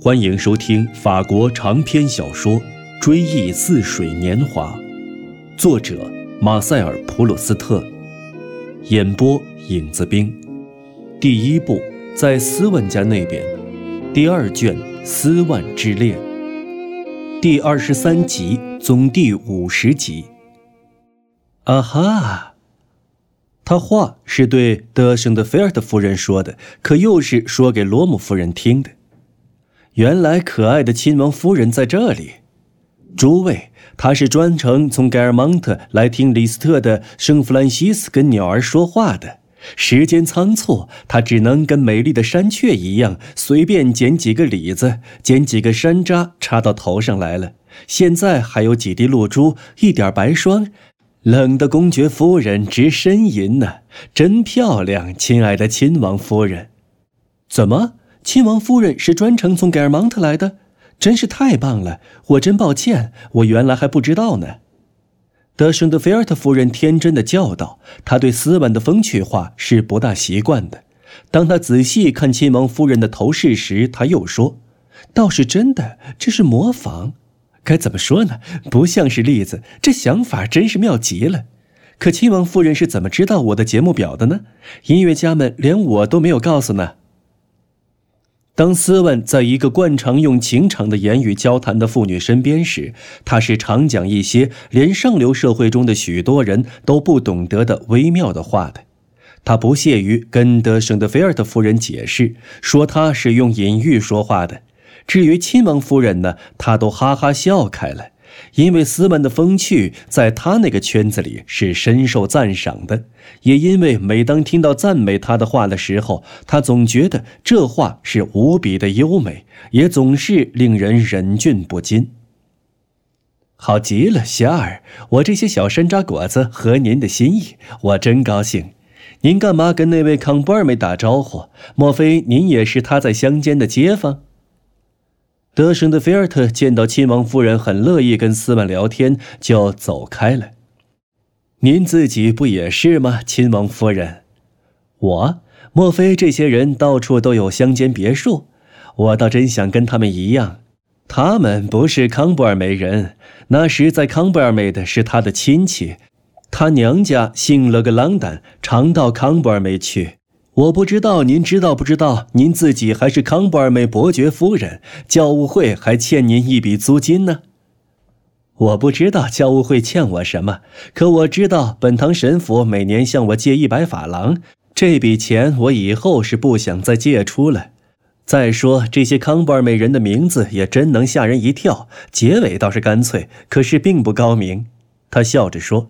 欢迎收听法国长篇小说《追忆似水年华》，作者马塞尔·普鲁斯特，演播影子兵。第一部在斯万家那边，第二卷《斯万之恋》，第二十三集，总第五十集。啊哈！他话是对德圣的菲尔特夫人说的，可又是说给罗姆夫人听的。原来可爱的亲王夫人在这里，诸位，她是专程从盖尔蒙特来听李斯特的圣弗兰西斯跟鸟儿说话的。时间仓促，她只能跟美丽的山雀一样，随便捡几个李子，捡几个山楂插到头上来了。现在还有几滴露珠，一点白霜，冷的公爵夫人直呻吟呢，真漂亮，亲爱的亲王夫人。怎么？亲王夫人是专程从盖尔蒙特来的，真是太棒了！我真抱歉，我原来还不知道呢。德圣德菲尔特夫人天真的叫道：“她对斯文的风趣话是不大习惯的。当她仔细看亲王夫人的头饰时，她又说：‘倒是真的，这是模仿。该怎么说呢？不像是例子。这想法真是妙极了。可亲王夫人是怎么知道我的节目表的呢？音乐家们连我都没有告诉呢。’”当斯文在一个惯常用情场的言语交谈的妇女身边时，他是常讲一些连上流社会中的许多人都不懂得的微妙的话的。他不屑于跟德圣德菲尔特夫人解释，说他是用隐喻说话的。至于亲王夫人呢，他都哈哈笑开了。因为斯文的风趣在他那个圈子里是深受赞赏的，也因为每当听到赞美他的话的时候，他总觉得这话是无比的优美，也总是令人忍俊不禁。好极了，夏尔，我这些小山楂果子合您的心意，我真高兴。您干嘛跟那位康波尔没打招呼？莫非您也是他在乡间的街坊？德圣的菲尔特见到亲王夫人很乐意跟斯万聊天，就走开了。您自己不也是吗，亲王夫人？我？莫非这些人到处都有乡间别墅？我倒真想跟他们一样。他们不是康布尔梅人，那时在康布尔梅的是他的亲戚，他娘家姓了个朗丹，常到康布尔梅去。我不知道您知道不知道，您自己还是康布尔梅伯爵夫人，教务会还欠您一笔租金呢。我不知道教务会欠我什么，可我知道本堂神父每年向我借一百法郎，这笔钱我以后是不想再借出了。再说这些康布尔美人的名字也真能吓人一跳，结尾倒是干脆，可是并不高明。他笑着说：“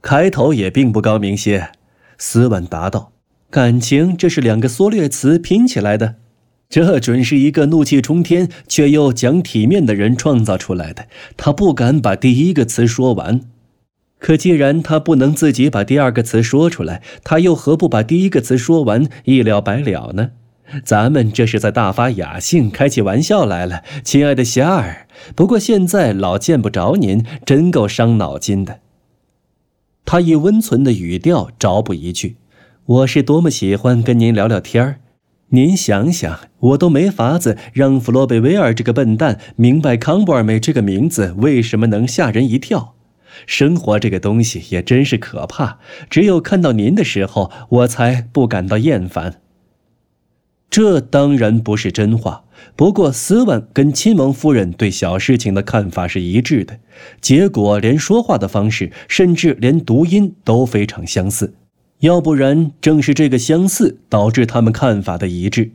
开头也并不高明些。”斯文答道。感情，这是两个缩略词拼起来的，这准是一个怒气冲天却又讲体面的人创造出来的。他不敢把第一个词说完，可既然他不能自己把第二个词说出来，他又何不把第一个词说完，一了百了呢？咱们这是在大发雅兴，开起玩笑来了，亲爱的霞儿。不过现在老见不着您，真够伤脑筋的。他以温存的语调着补一句。我是多么喜欢跟您聊聊天儿，您想想，我都没法子让弗洛贝维尔这个笨蛋明白康布尔梅这个名字为什么能吓人一跳。生活这个东西也真是可怕，只有看到您的时候，我才不感到厌烦。这当然不是真话，不过斯万跟亲王夫人对小事情的看法是一致的，结果连说话的方式，甚至连读音都非常相似。要不然，正是这个相似导致他们看法的一致。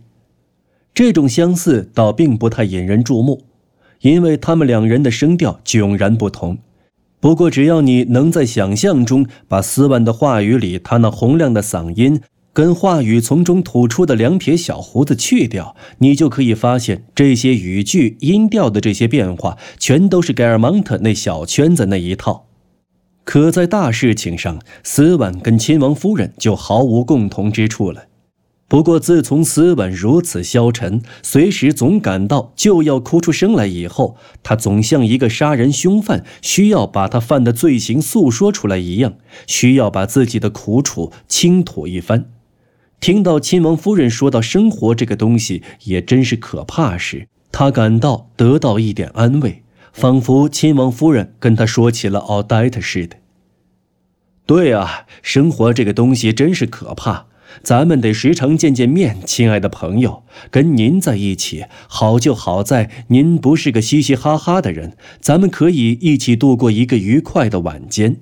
这种相似倒并不太引人注目，因为他们两人的声调迥然不同。不过，只要你能在想象中把斯万的话语里他那洪亮的嗓音跟话语从中吐出的两撇小胡子去掉，你就可以发现这些语句音调的这些变化，全都是盖尔蒙特那小圈子那一套。可在大事情上，斯万跟亲王夫人就毫无共同之处了。不过，自从斯万如此消沉，随时总感到就要哭出声来以后，他总像一个杀人凶犯，需要把他犯的罪行诉说出来一样，需要把自己的苦楚倾吐一番。听到亲王夫人说到生活这个东西也真是可怕时，他感到得到一点安慰，仿佛亲王夫人跟他说起了奥黛特似的。对啊，生活这个东西真是可怕。咱们得时常见见面，亲爱的朋友。跟您在一起，好就好在您不是个嘻嘻哈哈的人，咱们可以一起度过一个愉快的晚间。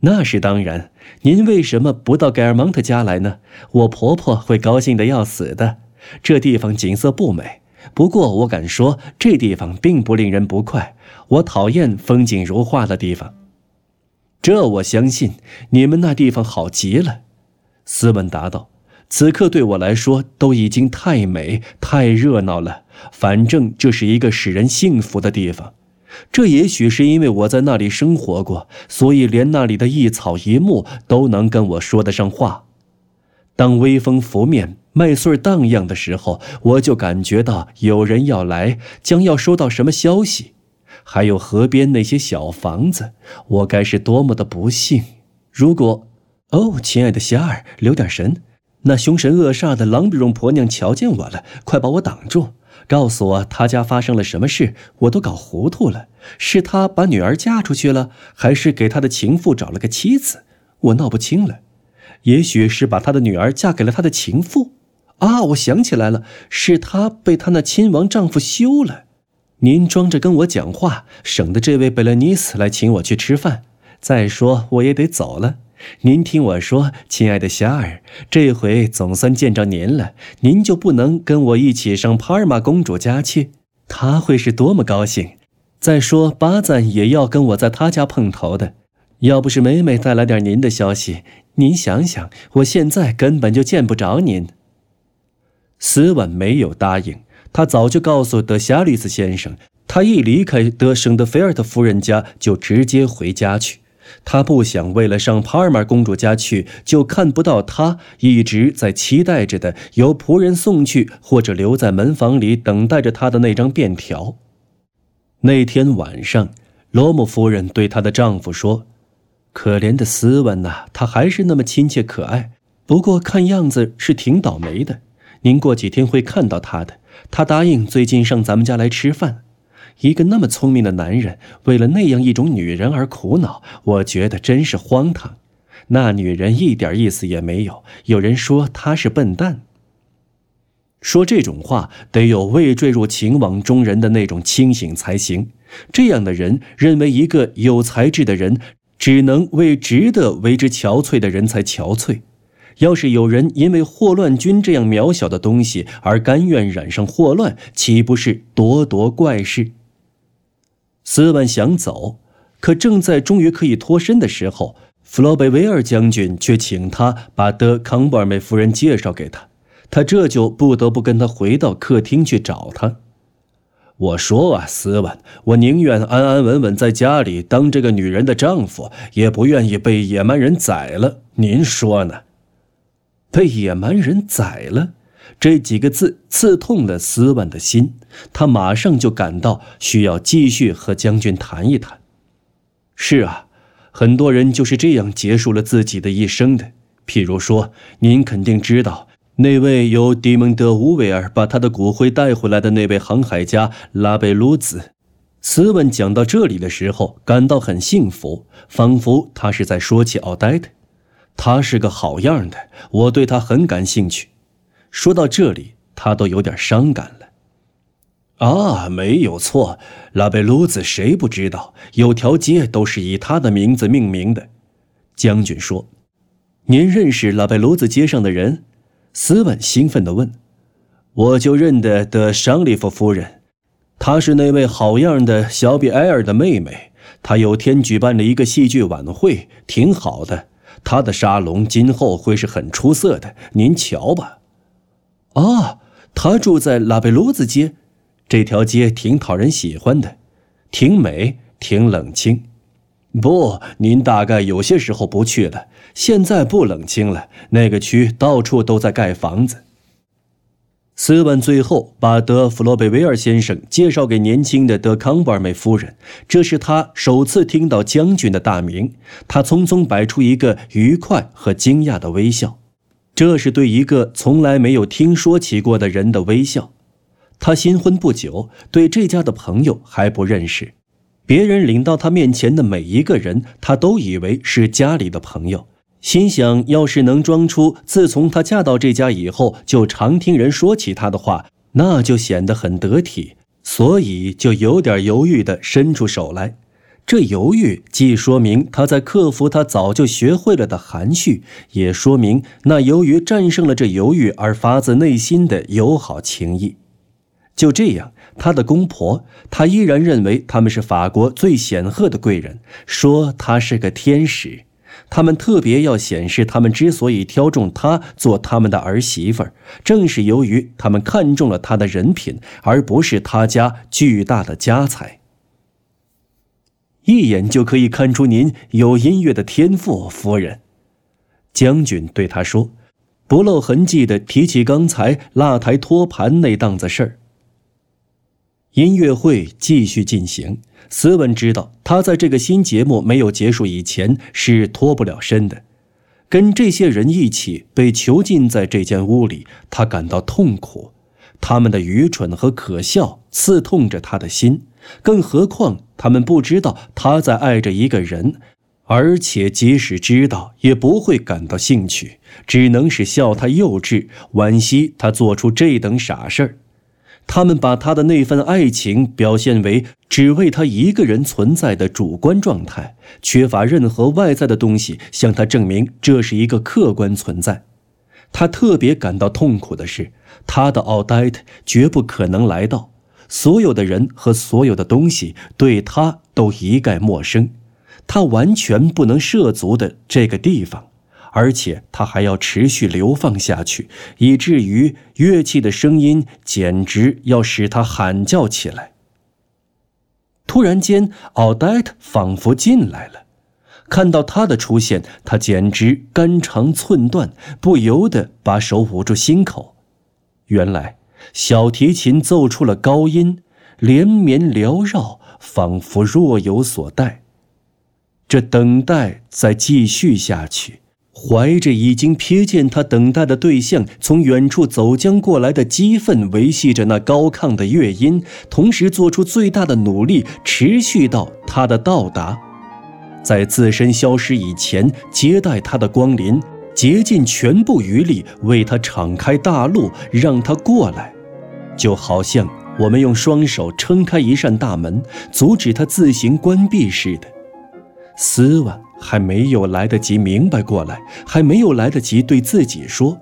那是当然。您为什么不到盖尔蒙特家来呢？我婆婆会高兴的要死的。这地方景色不美，不过我敢说，这地方并不令人不快。我讨厌风景如画的地方。这我相信，你们那地方好极了。斯文答道：“此刻对我来说都已经太美、太热闹了。反正这是一个使人幸福的地方。这也许是因为我在那里生活过，所以连那里的一草一木都能跟我说得上话。当微风拂面、麦穗荡漾的时候，我就感觉到有人要来，将要收到什么消息。还有河边那些小房子，我该是多么的不幸！如果……哦，亲爱的夏儿，留点神！那凶神恶煞的狼比荣婆娘瞧见我了，快把我挡住！告诉我他家发生了什么事，我都搞糊涂了。是他把女儿嫁出去了，还是给他的情妇找了个妻子？我闹不清了。也许是把他的女儿嫁给了他的情妇。啊，我想起来了，是他被他那亲王丈夫休了。您装着跟我讲话，省得这位贝勒尼斯来请我去吃饭。再说我也得走了。您听我说，亲爱的霞尔，这回总算见着您了，您就不能跟我一起上帕尔玛公主家去？她会是多么高兴！再说巴赞也要跟我在他家碰头的，要不是每每带来点您的消息，您想想，我现在根本就见不着您。斯万没有答应，他早就告诉德夏吕斯先生，他一离开德圣德菲尔特夫人家，就直接回家去。他不想为了上帕尔玛公主家去，就看不到他一直在期待着的由仆人送去或者留在门房里等待着他的那张便条。那天晚上，罗姆夫人对她的丈夫说：“可怜的斯文呐，他还是那么亲切可爱，不过看样子是挺倒霉的。您过几天会看到他的。他答应最近上咱们家来吃饭。”一个那么聪明的男人，为了那样一种女人而苦恼，我觉得真是荒唐。那女人一点意思也没有。有人说她是笨蛋。说这种话得有未坠入情网中人的那种清醒才行。这样的人认为，一个有才智的人只能为值得为之憔悴的人才憔悴。要是有人因为霍乱菌这样渺小的东西而甘愿染上霍乱，岂不是咄咄怪事？斯万想走，可正在终于可以脱身的时候，弗洛贝维尔将军却请他把德康布尔梅夫人介绍给他，他这就不得不跟他回到客厅去找他。我说啊，斯万，我宁愿安安稳稳在家里当这个女人的丈夫，也不愿意被野蛮人宰了。您说呢？被野蛮人宰了？这几个字刺痛了斯万的心，他马上就感到需要继续和将军谈一谈。是啊，很多人就是这样结束了自己的一生的。譬如说，您肯定知道那位由迪蒙德·乌维尔把他的骨灰带回来的那位航海家拉贝鲁兹。斯文讲到这里的时候，感到很幸福，仿佛他是在说起奥黛特。他是个好样的，我对他很感兴趣。说到这里，他都有点伤感了。啊，没有错，拉贝鲁兹谁不知道？有条街都是以他的名字命名的。将军说：“您认识拉贝鲁兹街上的人？”斯文兴奋地问。“我就认得的尚利夫夫人，她是那位好样的小比埃尔的妹妹。她有天举办了一个戏剧晚会，挺好的。她的沙龙今后会是很出色的，您瞧吧。”啊，他住在拉贝鲁兹街，这条街挺讨人喜欢的，挺美，挺冷清。不，您大概有些时候不去了。现在不冷清了，那个区到处都在盖房子。斯文最后把德弗洛贝维尔先生介绍给年轻的德康布尔梅夫人，这是他首次听到将军的大名。他匆匆摆出一个愉快和惊讶的微笑。这是对一个从来没有听说起过的人的微笑。他新婚不久，对这家的朋友还不认识。别人领到他面前的每一个人，他都以为是家里的朋友，心想要是能装出自从他嫁到这家以后就常听人说起他的话，那就显得很得体，所以就有点犹豫地伸出手来。这犹豫既说明他在克服他早就学会了的含蓄，也说明那由于战胜了这犹豫而发自内心的友好情谊。就这样。他的公婆，他依然认为他们是法国最显赫的贵人，说他是个天使。他们特别要显示，他们之所以挑中他做他们的儿媳妇儿，正是由于他们看中了他的人品，而不是他家巨大的家财。一眼就可以看出您有音乐的天赋，夫人。将军对他说，不露痕迹的提起刚才蜡台托盘那档子事儿。音乐会继续进行。斯文知道，他在这个新节目没有结束以前是脱不了身的。跟这些人一起被囚禁在这间屋里，他感到痛苦。他们的愚蠢和可笑刺痛着他的心。更何况，他们不知道他在爱着一个人，而且即使知道，也不会感到兴趣，只能是笑他幼稚，惋惜他做出这等傻事儿。他们把他的那份爱情表现为只为他一个人存在的主观状态，缺乏任何外在的东西向他证明这是一个客观存在。他特别感到痛苦的是，他的奥黛特绝不可能来到。所有的人和所有的东西对他都一概陌生，他完全不能涉足的这个地方。而且他还要持续流放下去，以至于乐器的声音简直要使他喊叫起来。突然间，奥黛特仿佛进来了，看到他的出现，他简直肝肠寸断，不由得把手捂住心口。原来，小提琴奏出了高音，连绵缭绕，仿佛若有所待。这等待在继续下去。怀着已经瞥见他等待的对象从远处走将过来的激愤，维系着那高亢的乐音，同时做出最大的努力，持续到他的到达，在自身消失以前接待他的光临，竭尽全部余力为他敞开大路，让他过来，就好像我们用双手撑开一扇大门，阻止他自行关闭似的。斯万。还没有来得及明白过来，还没有来得及对自己说：“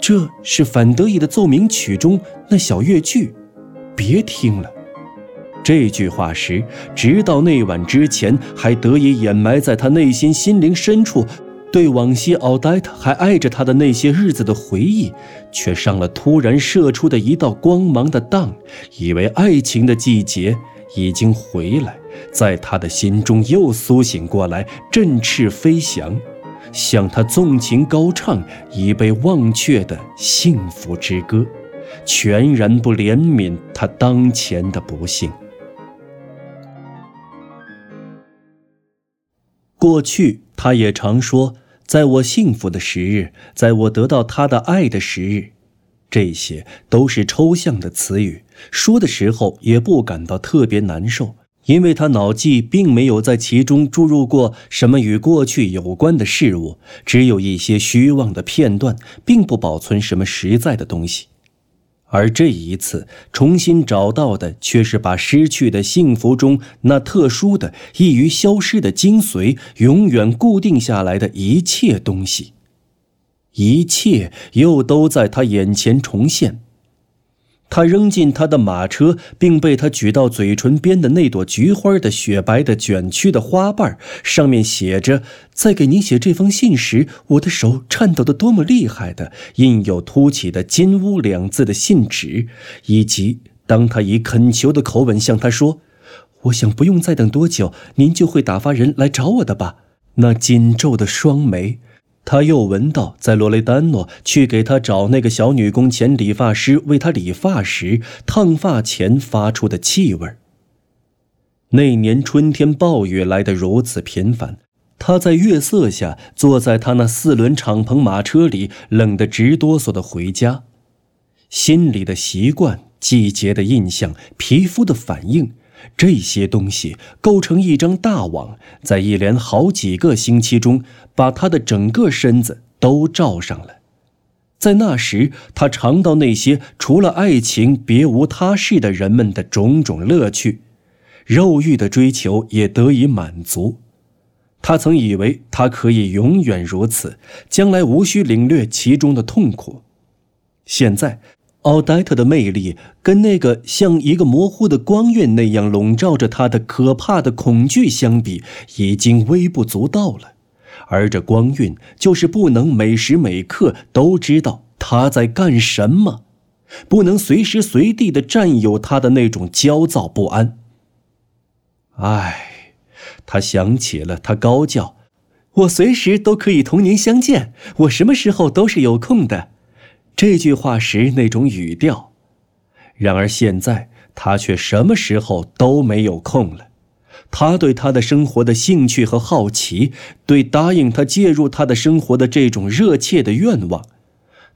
这是反德意的奏鸣曲中那小乐句，别听了。”这句话时，直到那晚之前还得以掩埋在他内心心灵深处，对往昔奥黛特还爱着他的那些日子的回忆，却上了突然射出的一道光芒的当，以为爱情的季节已经回来。在他的心中又苏醒过来，振翅飞翔，向他纵情高唱已被忘却的幸福之歌，全然不怜悯他当前的不幸。过去，他也常说：“在我幸福的时日，在我得到他的爱的时日。”这些都是抽象的词语，说的时候也不感到特别难受。因为他脑际并没有在其中注入过什么与过去有关的事物，只有一些虚妄的片段，并不保存什么实在的东西。而这一次重新找到的，却是把失去的幸福中那特殊的、易于消失的精髓，永远固定下来的一切东西，一切又都在他眼前重现。他扔进他的马车，并被他举到嘴唇边的那朵菊花的雪白的卷曲的花瓣，上面写着：“在给您写这封信时，我的手颤抖得多么厉害的，印有凸起的‘金屋’两字的信纸，以及当他以恳求的口吻向他说：‘我想不用再等多久，您就会打发人来找我的吧。’那紧皱的双眉。”他又闻到，在罗雷丹诺去给他找那个小女工前理发师为他理发时，烫发前发出的气味。那年春天暴雨来得如此频繁，他在月色下坐在他那四轮敞篷马车里，冷得直哆嗦的回家，心里的习惯季节的印象、皮肤的反应，这些东西构成一张大网，在一连好几个星期中，把他的整个身子都罩上了。在那时，他尝到那些除了爱情别无他事的人们的种种乐趣，肉欲的追求也得以满足。他曾以为他可以永远如此，将来无需领略其中的痛苦。现在，奥黛特的魅力跟那个像一个模糊的光晕那样笼罩着他的可怕的恐惧相比，已经微不足道了。而这光晕就是不能每时每刻都知道他在干什么，不能随时随地的占有他的那种焦躁不安。唉，他想起了他高叫：“我随时都可以同您相见，我什么时候都是有空的。”这句话时那种语调。然而现在他却什么时候都没有空了。他对他的生活的兴趣和好奇，对答应他介入他的生活的这种热切的愿望，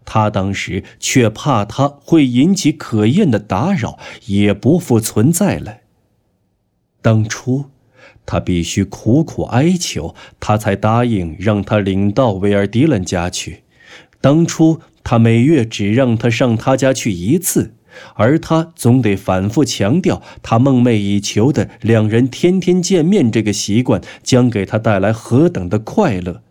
他当时却怕他会引起可厌的打扰，也不复存在了。当初，他必须苦苦哀求，他才答应让他领到维尔迪伦家去。当初，他每月只让他上他家去一次。而他总得反复强调，他梦寐以求的两人天天见面这个习惯将给他带来何等的快乐，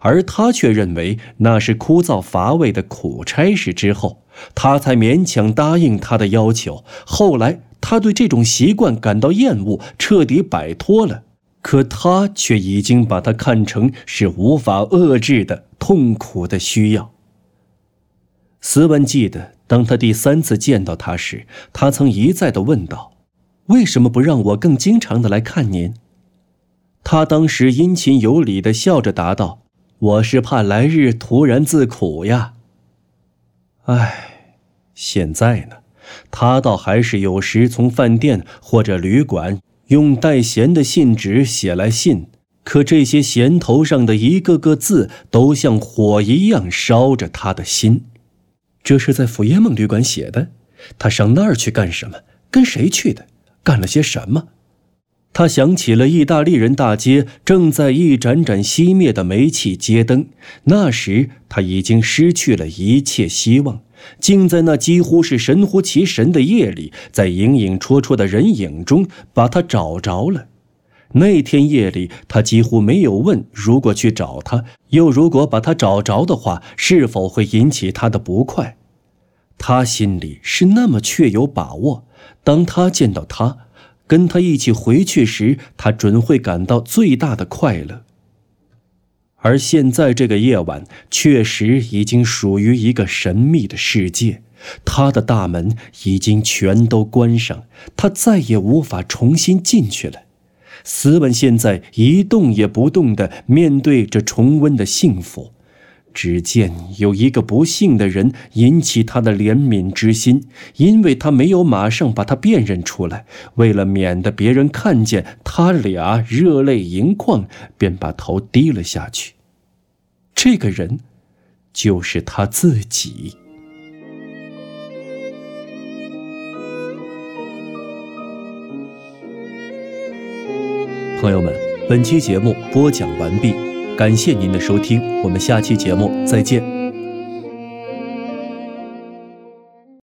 而他却认为那是枯燥乏味的苦差事。之后，他才勉强答应他的要求。后来，他对这种习惯感到厌恶，彻底摆脱了。可他却已经把它看成是无法遏制的痛苦的需要。斯文记得。当他第三次见到他时，他曾一再的问道：“为什么不让我更经常的来看您？”他当时殷勤有礼的笑着答道：“我是怕来日突然自苦呀。”唉，现在呢，他倒还是有时从饭店或者旅馆用带弦的信纸写来信，可这些弦头上的一个个字都像火一样烧着他的心。这是在福耶梦旅馆写的。他上那儿去干什么？跟谁去的？干了些什么？他想起了意大利人大街正在一盏盏熄灭的煤气街灯。那时他已经失去了一切希望，竟在那几乎是神乎其神的夜里，在影影绰绰的人影中把他找着了。那天夜里，他几乎没有问：如果去找他，又如果把他找着的话，是否会引起他的不快？他心里是那么确有把握：当他见到他，跟他一起回去时，他准会感到最大的快乐。而现在这个夜晚，确实已经属于一个神秘的世界，他的大门已经全都关上，他再也无法重新进去了。斯文现在一动也不动地面对着重温的幸福，只见有一个不幸的人引起他的怜悯之心，因为他没有马上把他辨认出来，为了免得别人看见他俩热泪盈眶，便把头低了下去。这个人，就是他自己。朋友们，本期节目播讲完毕，感谢您的收听，我们下期节目再见。